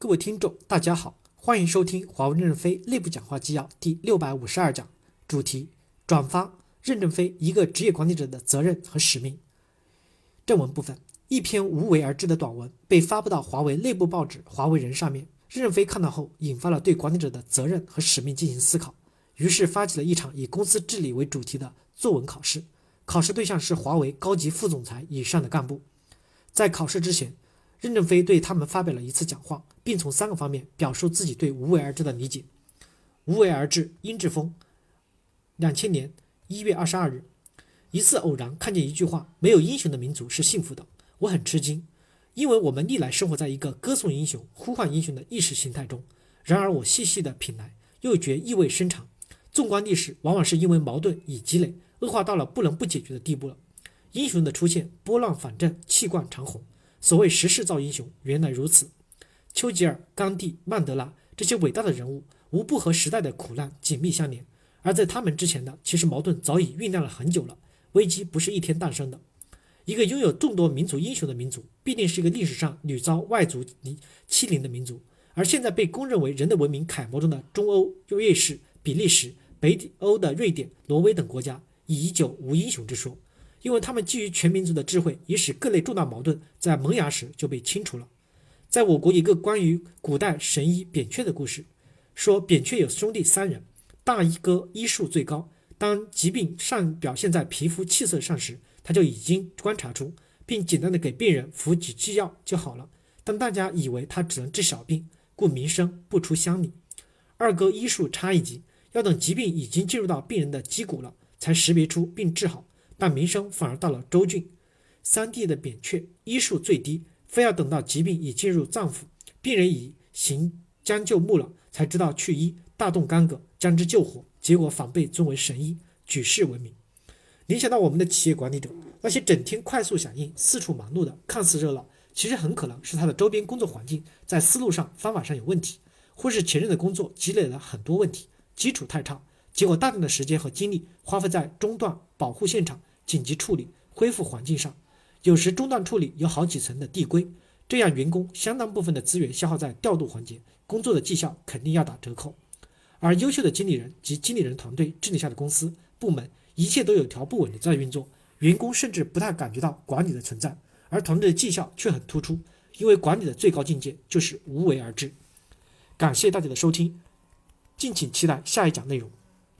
各位听众，大家好，欢迎收听华为任正非内部讲话纪要第六百五十二讲，主题：转发任正非一个职业管理者的责任和使命。正文部分，一篇无为而治的短文被发布到华为内部报纸《华为人》上面。任正非看到后，引发了对管理者的责任和使命进行思考，于是发起了一场以公司治理为主题的作文考试。考试对象是华为高级副总裁以上的干部。在考试之前，任正非对他们发表了一次讲话，并从三个方面表述自己对无为而治的理解。无为而治，殷志峰。两千年一月二十二日，一次偶然看见一句话：“没有英雄的民族是幸福的。”我很吃惊，因为我们历来生活在一个歌颂英雄、呼唤英雄的意识形态中。然而我细细的品来，又觉意味深长。纵观历史，往往是因为矛盾已积累，恶化到了不能不解决的地步了。英雄的出现，拨浪反正，气贯长虹。所谓时势造英雄，原来如此。丘吉尔、甘地、曼德拉这些伟大的人物，无不和时代的苦难紧密相连。而在他们之前的，其实矛盾早已酝酿了很久了。危机不是一天诞生的。一个拥有众多民族英雄的民族，必定是一个历史上屡遭外族欺凌的民族。而现在被公认为人类文明楷模中的中欧、瑞士、比利时、北欧的瑞典、挪威等国家，已久无英雄之说。因为他们基于全民族的智慧，已使各类重大矛盾在萌芽时就被清除了。在我国一个关于古代神医扁鹊的故事，说扁鹊有兄弟三人，大一哥医术最高，当疾病上表现在皮肤气色上时，他就已经观察出，并简单的给病人服几剂药就好了。但大家以为他只能治小病，故名声不出乡里。二哥医术差一级，要等疾病已经进入到病人的肌骨了，才识别出并治好。但名声反而到了周郡，三弟的扁鹊医术最低，非要等到疾病已进入脏腑，病人已行将就木了，才知道去医，大动干戈将之救活，结果反被尊为神医，举世闻名。联想到我们的企业管理者，那些整天快速响应、四处忙碌的，看似热闹，其实很可能是他的周边工作环境在思路上、方法上有问题，或是前任的工作积累了很多问题，基础太差，结果大量的时间和精力花费在中断、保护现场。紧急处理、恢复环境上，有时中断处理有好几层的递归，这样员工相当部分的资源消耗在调度环节，工作的绩效肯定要打折扣。而优秀的经理人及经理人团队治理下的公司部门，一切都有条不紊的在运作，员工甚至不太感觉到管理的存在，而团队的绩效却很突出，因为管理的最高境界就是无为而治。感谢大家的收听，敬请期待下一讲内容。